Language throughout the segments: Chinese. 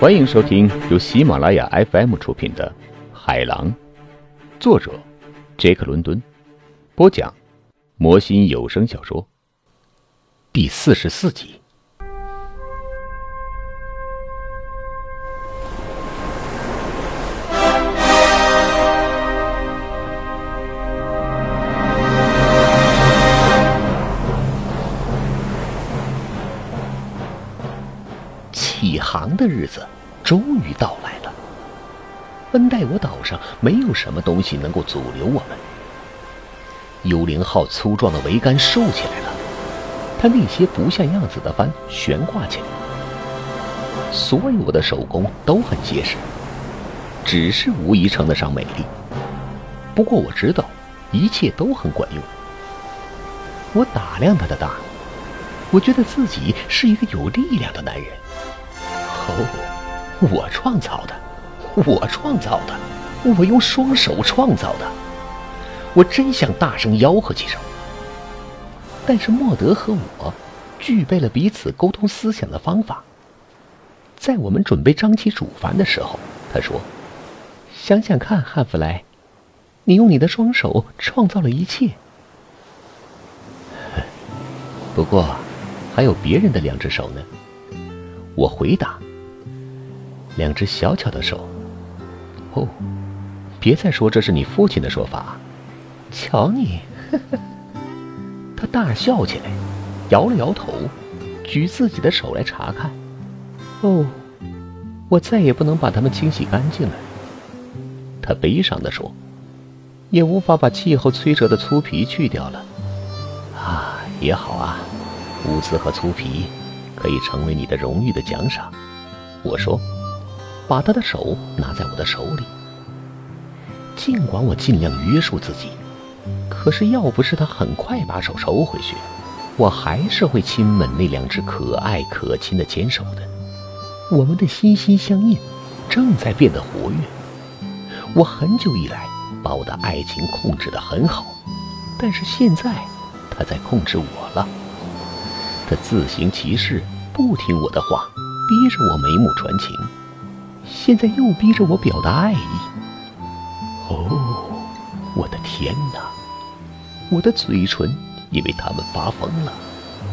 欢迎收听由喜马拉雅 FM 出品的《海狼》，作者杰克·伦敦，播讲魔心有声小说第四十四集。日子终于到来了。温带我岛上没有什么东西能够阻留我们。幽灵号粗壮的桅杆竖起来了，它那些不像样子的帆悬挂起来。所有的手工都很结实，只是无疑称得上美丽。不过我知道，一切都很管用。我打量他的大，我觉得自己是一个有力量的男人。哦，我创造的，我创造的，我用双手创造的。我真想大声吆喝几声。但是莫德和我具备了彼此沟通思想的方法。在我们准备张起主帆的时候，他说：“想想看，汉弗莱，你用你的双手创造了一切。不过，还有别人的两只手呢。”我回答。两只小巧的手。哦，别再说这是你父亲的说法。瞧你，他大笑起来，摇了摇头，举自己的手来查看。哦，我再也不能把它们清洗干净了。他悲伤地说，也无法把气候摧折的粗皮去掉了。啊，也好啊，污渍和粗皮可以成为你的荣誉的奖赏。我说。把他的手拿在我的手里，尽管我尽量约束自己，可是要不是他很快把手收回去，我还是会亲吻那两只可爱可亲的牵手的。我们的心心相印，正在变得活跃。我很久以来把我的爱情控制得很好，但是现在他在控制我了。他自行其事，不听我的话，逼着我眉目传情。现在又逼着我表达爱意。哦，我的天哪！我的嘴唇因为他们发疯了，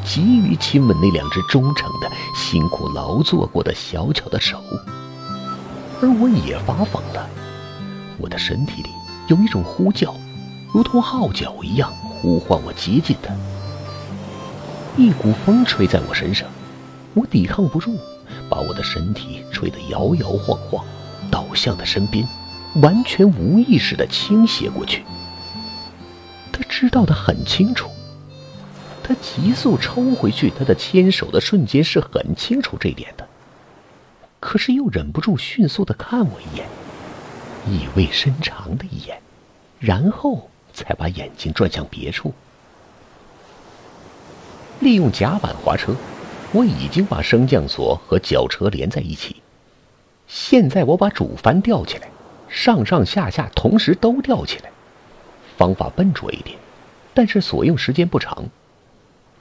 急于亲吻那两只忠诚的、辛苦劳作过的小巧的手。而我也发疯了，我的身体里有一种呼叫，如同号角一样呼唤我接近他。一股风吹在我身上，我抵抗不住。把我的身体吹得摇摇晃晃，倒向他身边，完全无意识地倾斜过去。他知道的很清楚，他急速抽回去他的牵手的瞬间是很清楚这点的，可是又忍不住迅速地看我一眼，意味深长的一眼，然后才把眼睛转向别处，利用甲板滑车。我已经把升降索和绞车连在一起，现在我把主帆吊起来，上上下下同时都吊起来。方法笨拙一点，但是所用时间不长，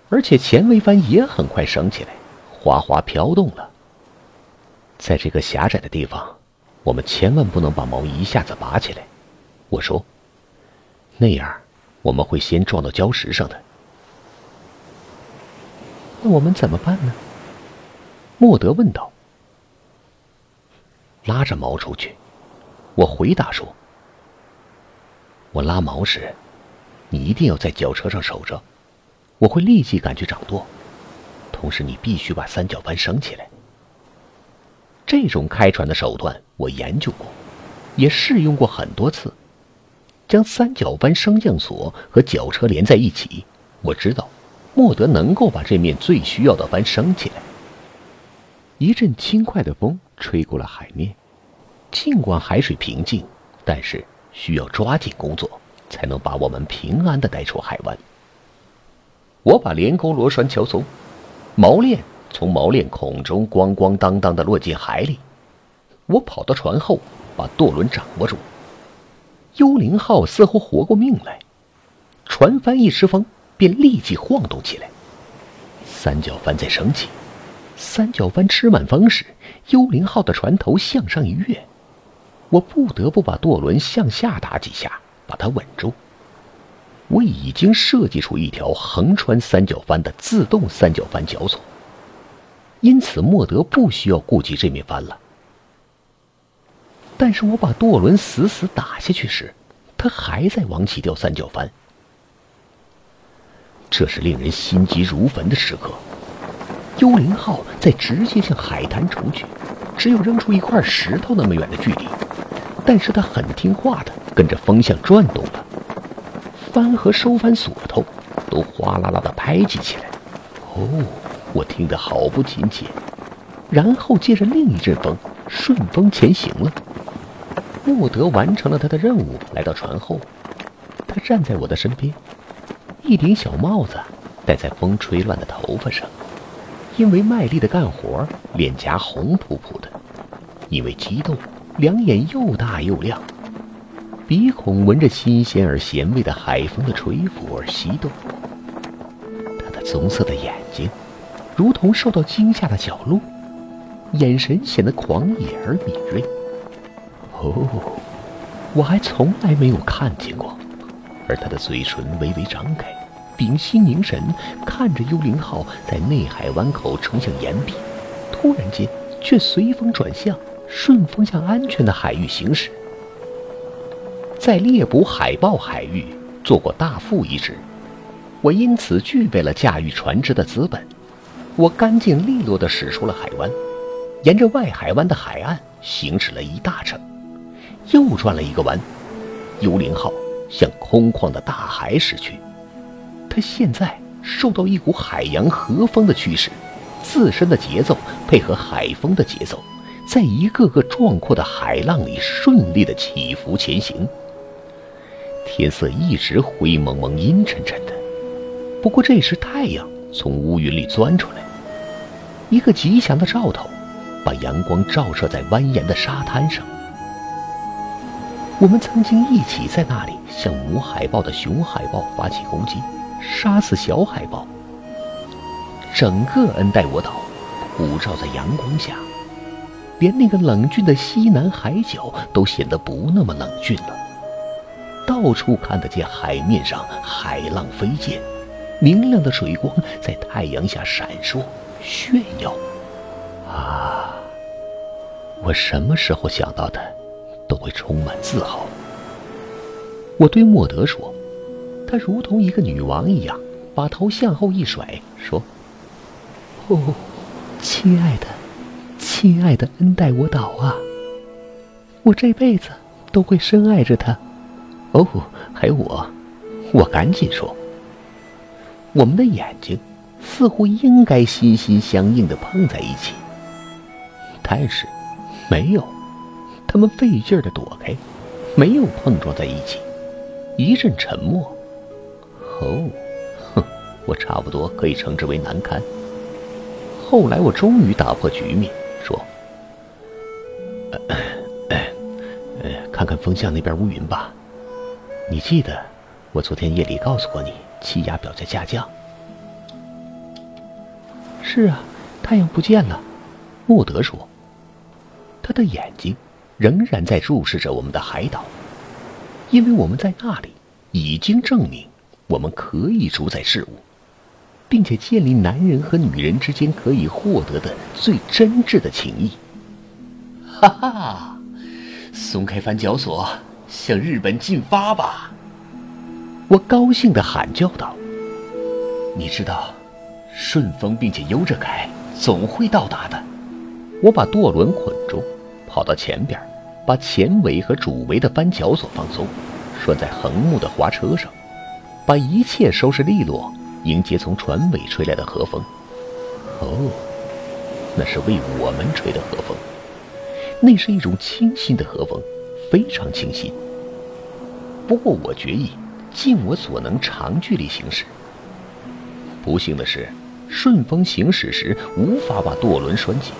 而且前桅帆也很快升起来，哗哗飘动了。在这个狭窄的地方，我们千万不能把锚一下子拔起来。我说，那样我们会先撞到礁石上的。那我们怎么办呢？莫德问道。拉着锚出去，我回答说：“我拉锚时，你一定要在绞车上守着，我会立即赶去掌舵。同时，你必须把三角帆升起来。这种开船的手段我研究过，也试用过很多次。将三角帆升降索和绞车连在一起，我知道。”莫德能够把这面最需要的帆升起来。一阵轻快的风吹过了海面，尽管海水平静，但是需要抓紧工作，才能把我们平安的带出海湾。我把连钩螺栓敲松，锚链从锚链孔中咣咣当当的落进海里。我跑到船后，把舵轮掌握住。幽灵号似乎活过命来，船帆一失风。便立即晃动起来，三角帆在升起，三角帆吃满风时，幽灵号的船头向上一跃，我不得不把舵轮向下打几下，把它稳住。我已经设计出一条横穿三角帆的自动三角帆绞索，因此莫德不需要顾及这面帆了。但是我把舵轮死死打下去时，他还在往起掉三角帆。这是令人心急如焚的时刻。幽灵号在直接向海滩冲去，只有扔出一块石头那么远的距离，但是它很听话的跟着风向转动了。帆和收帆锁头都哗啦啦的拍击起来。哦，我听得好不亲切。然后借着另一阵风，顺风前行了。莫德完成了他的任务，来到船后，他站在我的身边，一顶小帽子戴在风吹乱的头发上。因为卖力的干活，脸颊红扑扑的；因为激动，两眼又大又亮；鼻孔闻着新鲜而咸味的海风的吹拂而翕动。他的棕色的眼睛，如同受到惊吓的小鹿，眼神显得狂野而敏锐。哦，我还从来没有看见过。而他的嘴唇微微张开。屏息凝神，看着幽灵号在内海湾口冲向岩壁，突然间却随风转向，顺风向安全的海域行驶。在猎捕海豹海域做过大副一职，我因此具备了驾驭船只的资本。我干净利落地驶出了海湾，沿着外海湾的海岸行驶了一大程，又转了一个弯，幽灵号向空旷的大海驶去。他现在受到一股海洋和风的驱使，自身的节奏配合海风的节奏，在一个个壮阔的海浪里顺利的起伏前行。天色一直灰蒙蒙、阴沉沉的，不过这时太阳从乌云里钻出来，一个吉祥的兆头，把阳光照射在蜿蜒的沙滩上。我们曾经一起在那里向母海豹的雄海豹发起攻击。杀死小海豹，整个恩戴我岛普照在阳光下，连那个冷峻的西南海角都显得不那么冷峻了。到处看得见海面上海浪飞溅，明亮的水光在太阳下闪烁炫耀。啊！我什么时候想到的，都会充满自豪。我对莫德说。她如同一个女王一样，把头向后一甩，说：“哦，亲爱的，亲爱的恩戴我岛啊，我这辈子都会深爱着他。哦，还有我，我赶紧说，我们的眼睛似乎应该心心相印的碰在一起，但是没有，他们费劲的躲开，没有碰撞在一起，一阵沉默。”哦，哼，我差不多可以称之为难堪。后来我终于打破局面，说：“，看看风向那边乌云吧。你记得我昨天夜里告诉过你，气压表在下降。”是啊，太阳不见了。莫德说：“他的眼睛仍然在注视着我们的海岛，因为我们在那里已经证明。”我们可以主宰事物，并且建立男人和女人之间可以获得的最真挚的情谊。哈哈，松开帆脚索，向日本进发吧！我高兴地喊叫道：“你知道，顺风并且悠着开，总会到达的。”我把舵轮捆住，跑到前边，把前尾和主桅的帆绞索放松，拴在横木的滑车上。把一切收拾利落，迎接从船尾吹来的和风。哦，那是为我们吹的和风，那是一种清新的和风，非常清新。不过我决意尽我所能长距离行驶。不幸的是，顺风行驶时无法把舵轮拴紧，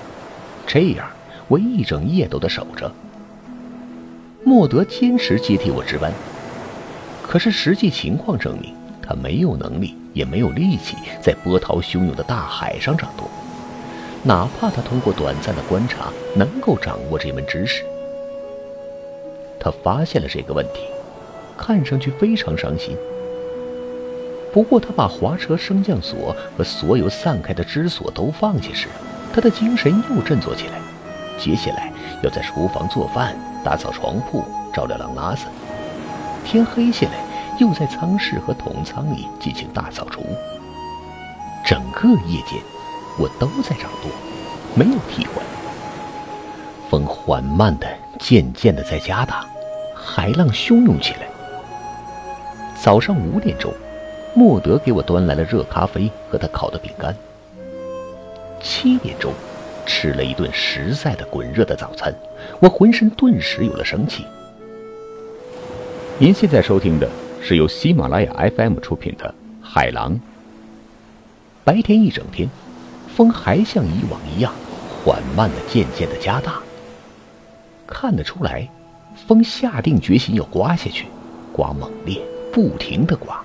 这样我一整夜都得守着。莫德坚持接替我值班。可是实际情况证明，他没有能力，也没有力气在波涛汹涌的大海上掌舵。哪怕他通过短暂的观察能够掌握这门知识。他发现了这个问题，看上去非常伤心。不过，他把滑车升降锁和所有散开的支锁都放下时，他的精神又振作起来。接下来要在厨房做饭、打扫床铺、照料狼拉子。天黑下来，又在舱室和桶仓里进行大扫除。整个夜间，我都在掌舵，没有替换。风缓慢的、渐渐的在加大，海浪汹涌起来。早上五点钟。莫德给我端来了热咖啡和他烤的饼干。七点钟，吃了一顿实在的滚热的早餐，我浑身顿时有了生气。您现在收听的是由喜马拉雅 FM 出品的《海狼》。白天一整天，风还像以往一样缓慢的、渐渐的加大。看得出来，风下定决心要刮下去，刮猛烈，不停的刮。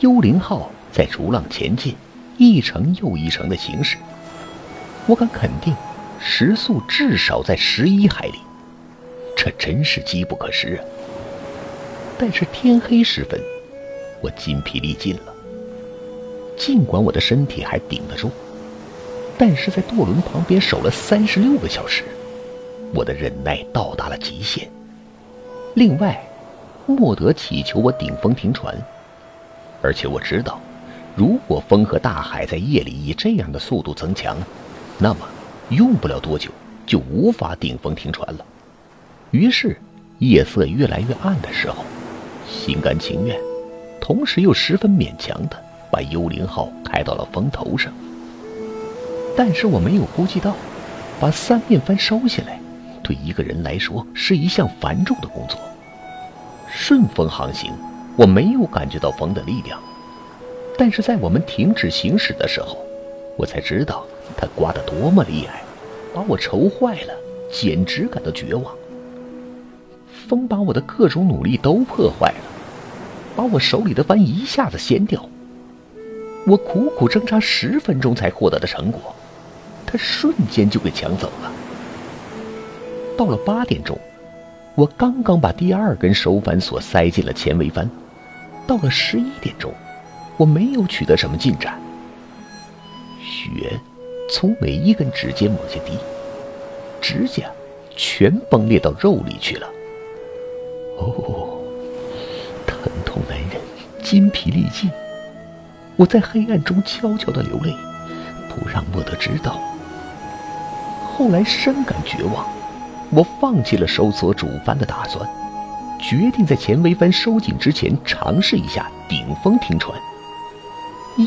幽灵号在逐浪前进，一程又一程的行驶。我敢肯定，时速至少在十一海里，这真是机不可失啊！但是天黑时分，我筋疲力尽了。尽管我的身体还顶得住，但是在舵轮旁边守了三十六个小时，我的忍耐到达了极限。另外，莫德祈求我顶风停船。而且我知道，如果风和大海在夜里以这样的速度增强，那么用不了多久就无法顶风停船了。于是，夜色越来越暗的时候，心甘情愿，同时又十分勉强的把幽灵号开到了风头上。但是我没有估计到，把三面帆收下来，对一个人来说是一项繁重的工作。顺风航行。我没有感觉到风的力量，但是在我们停止行驶的时候，我才知道它刮得多么厉害，把我愁坏了，简直感到绝望。风把我的各种努力都破坏了，把我手里的帆一下子掀掉。我苦苦挣扎十分钟才获得的成果，它瞬间就给抢走了。到了八点钟。我刚刚把第二根手帆索塞进了前桅帆，到了十一点钟，我没有取得什么进展。雪从每一根指尖往下滴，指甲全崩裂到肉里去了。哦，疼痛难忍，筋疲力尽，我在黑暗中悄悄的流泪，不让莫德知道。后来深感绝望。我放弃了收缩主帆的打算，决定在前桅帆收紧之前尝试一下顶风停船。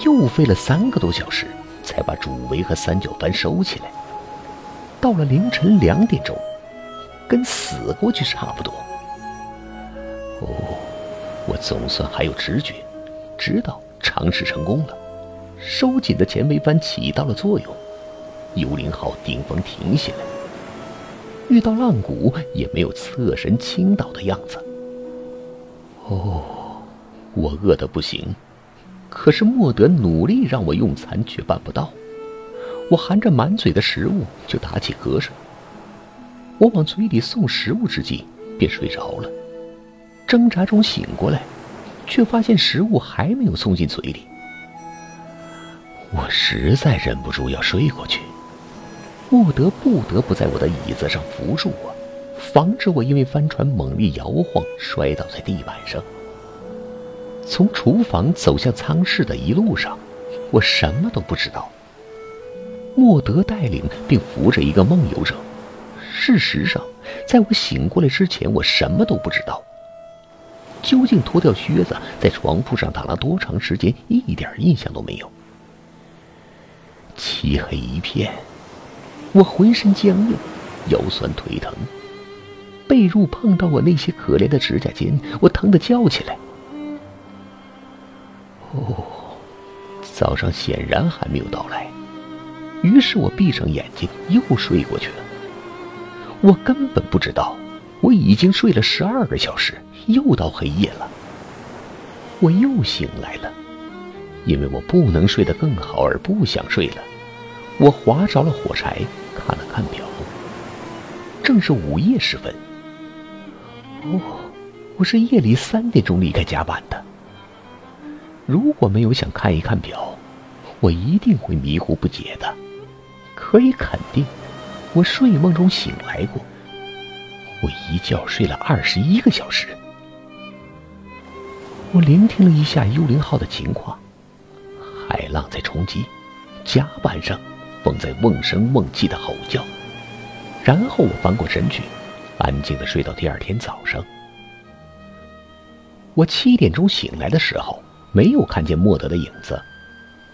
又费了三个多小时，才把主桅和三角帆收起来。到了凌晨两点钟，跟死过去差不多。哦，我总算还有直觉，知道尝试成功了。收紧的前桅帆起到了作用，幽灵号顶风停下来。遇到浪谷也没有侧身倾倒的样子。哦，我饿得不行，可是莫德努力让我用餐却办不到。我含着满嘴的食物就打起瞌睡。我往嘴里送食物之际，便睡着了。挣扎中醒过来，却发现食物还没有送进嘴里。我实在忍不住要睡过去。莫德不得不在我的椅子上扶住我，防止我因为帆船猛力摇晃摔倒在地板上。从厨房走向舱室的一路上，我什么都不知道。莫德带领并扶着一个梦游者。事实上，在我醒过来之前，我什么都不知道。究竟脱掉靴子在床铺上躺了多长时间，一点印象都没有。漆黑一片。我浑身僵硬，腰酸腿疼，被褥碰到我那些可怜的指甲尖，我疼得叫起来。哦，早上显然还没有到来，于是我闭上眼睛又睡过去了。我根本不知道，我已经睡了十二个小时，又到黑夜了。我又醒来了，因为我不能睡得更好而不想睡了。我划着了火柴，看了看表，正是午夜时分。哦，我是夜里三点钟离开甲板的。如果没有想看一看表，我一定会迷糊不解的。可以肯定，我睡梦中醒来过。我一觉睡了二十一个小时。我聆听了一下幽灵号的情况，海浪在冲击，甲板上风在瓮声瓮气的吼叫。然后我翻过身去，安静的睡到第二天早上。我七点钟醒来的时候，没有看见莫德的影子，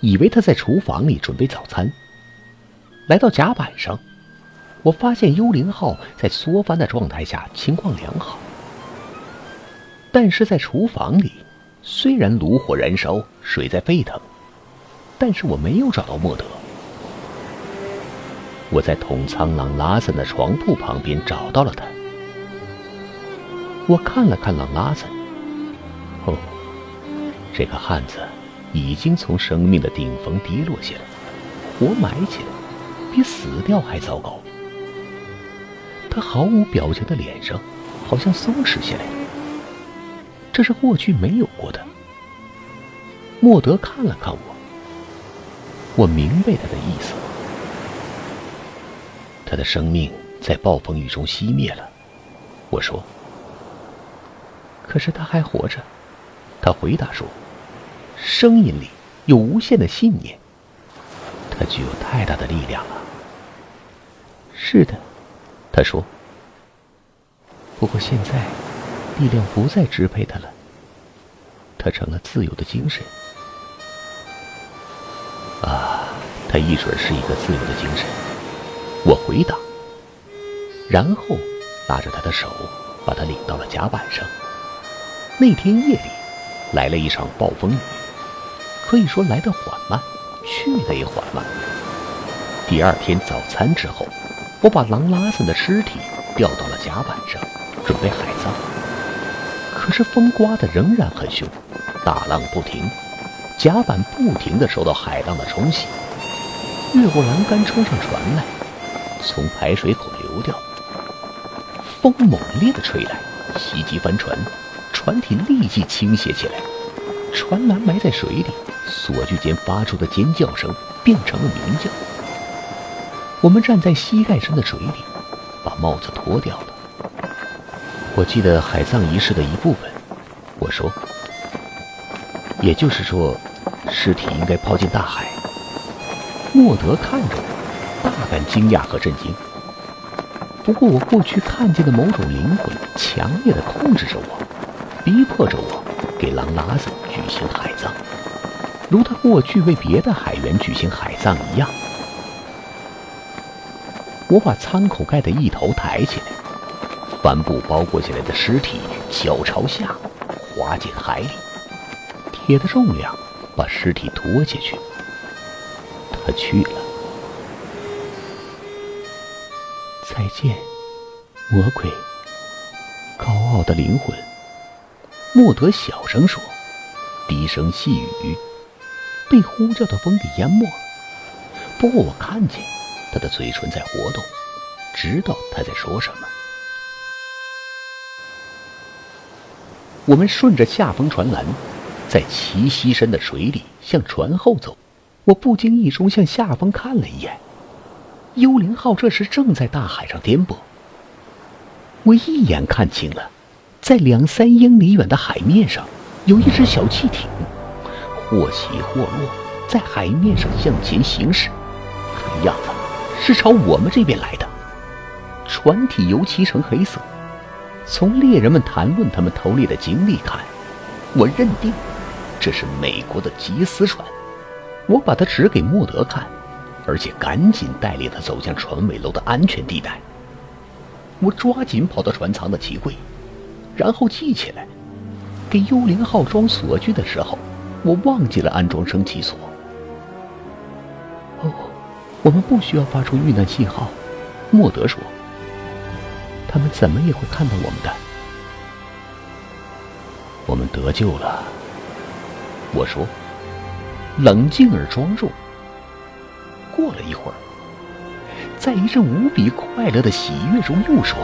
以为他在厨房里准备早餐。来到甲板上。我发现幽灵号在缩帆的状态下情况良好，但是在厨房里，虽然炉火燃烧，水在沸腾，但是我没有找到莫德。我在统仓朗拉森的床铺旁边找到了他。我看了看朗拉森，这个汉子已经从生命的顶峰跌落下来，活埋起来，比死掉还糟糕。他毫无表情的脸上，好像松弛下来。这是过去没有过的。莫德看了看我，我明白他的意思。他的生命在暴风雨中熄灭了。我说：“可是他还活着。”他回答说：“声音里有无限的信念。他具有太大的力量了。”是的。他说：“不过现在，力量不再支配他了。他成了自由的精神。啊，他一准是一个自由的精神。”我回答，然后拉着他的手，把他领到了甲板上。那天夜里，来了一场暴风雨，可以说来得缓慢，去得也缓慢。第二天早餐之后。我把狼拉森的尸体吊到了甲板上，准备海葬。可是风刮得仍然很凶，大浪不停，甲板不停地受到海浪的冲洗。越过栏杆冲上船来，从排水口流掉。风猛烈地吹来，袭击帆船，船体立即倾斜起来，船栏埋在水里，锁具间发出的尖叫声变成了鸣叫。我们站在膝盖深的水里，把帽子脱掉了。我记得海葬仪式的一部分。我说，也就是说，尸体应该抛进大海。莫德看着我，大感惊讶和震惊。不过，我过去看见的某种灵魂，强烈的控制着我，逼迫着我给狼拉走举行海葬，如他过去为别的海员举行海葬一样。我把舱口盖的一头抬起来，帆布包裹起来的尸体脚朝下滑进海里，铁的重量把尸体拖下去。他去了。再见，魔鬼，高傲的灵魂。莫德小声说，低声细语，被呼叫的风给淹没了。不过我看见。他的嘴唇在活动，知道他在说什么。我们顺着下风船栏，在齐膝深的水里向船后走。我不经意中向下方看了一眼，幽灵号这时正在大海上颠簸。我一眼看清了，在两三英里远的海面上，有一只小汽艇，或起或落，在海面上向前行驶，看样子。是朝我们这边来的，船体油漆成黑色。从猎人们谈论他们偷猎的经历看，我认定这是美国的缉私船。我把它指给莫德看，而且赶紧带领他走向船尾楼的安全地带。我抓紧跑到船舱的机柜，然后记起来。给幽灵号装锁具的时候，我忘记了安装升气锁。哦。我们不需要发出遇难信号，莫德说。他们怎么也会看到我们的。我们得救了，我说，冷静而庄重。过了一会儿，在一阵无比快乐的喜悦中，又说：“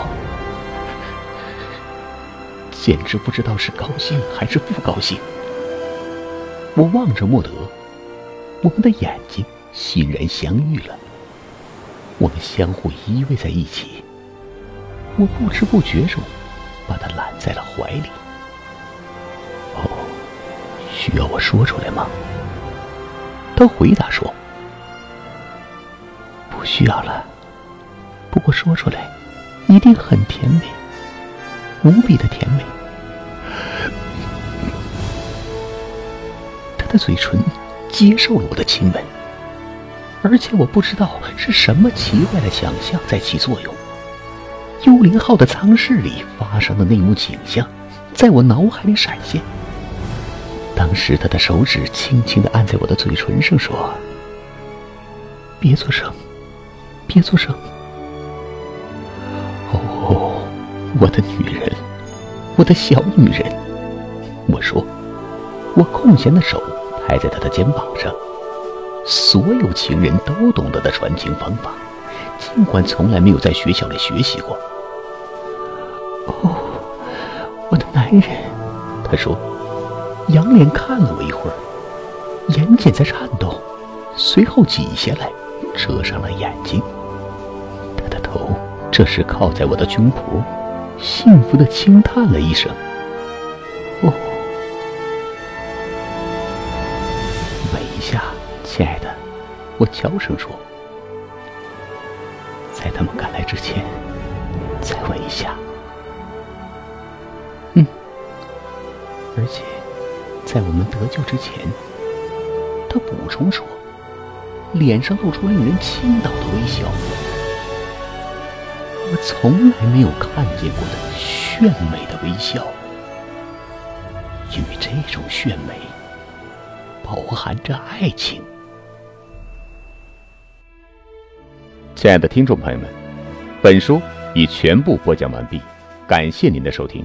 简直不知道是高兴还是不高兴。”我望着莫德，我们的眼睛欣然相遇了，我们相互依偎在一起。我不知不觉中把他揽在了怀里。哦，需要我说出来吗？他回答说：“不需要了。不过说出来，一定很甜美，无比的甜美。”的嘴唇接受了我的亲吻，而且我不知道是什么奇怪的想象在起作用。幽灵号的舱室里发生的那幕景象，在我脑海里闪现。当时他的手指轻轻的按在我的嘴唇上，说：“别做声，别做声。”哦，我的女人，我的小女人，我说，我空闲的手拍在他的肩膀上。所有情人都懂得的传情方法，尽管从来没有在学校里学习过。哦，我的男人，他说，仰脸看了我一会儿，眼睑在颤抖，随后挤下来，遮上了眼睛。他的头这时靠在我的胸脯，幸福的轻叹了一声。我悄声说，在他们赶来之前，再问一下。嗯而且，在我们得救之前，他补充说，脸上露出令人倾倒的微笑。我从来没有看见过的炫美的微笑，因为这种炫美饱含着爱情。亲爱的听众朋友们，本书已全部播讲完毕，感谢您的收听。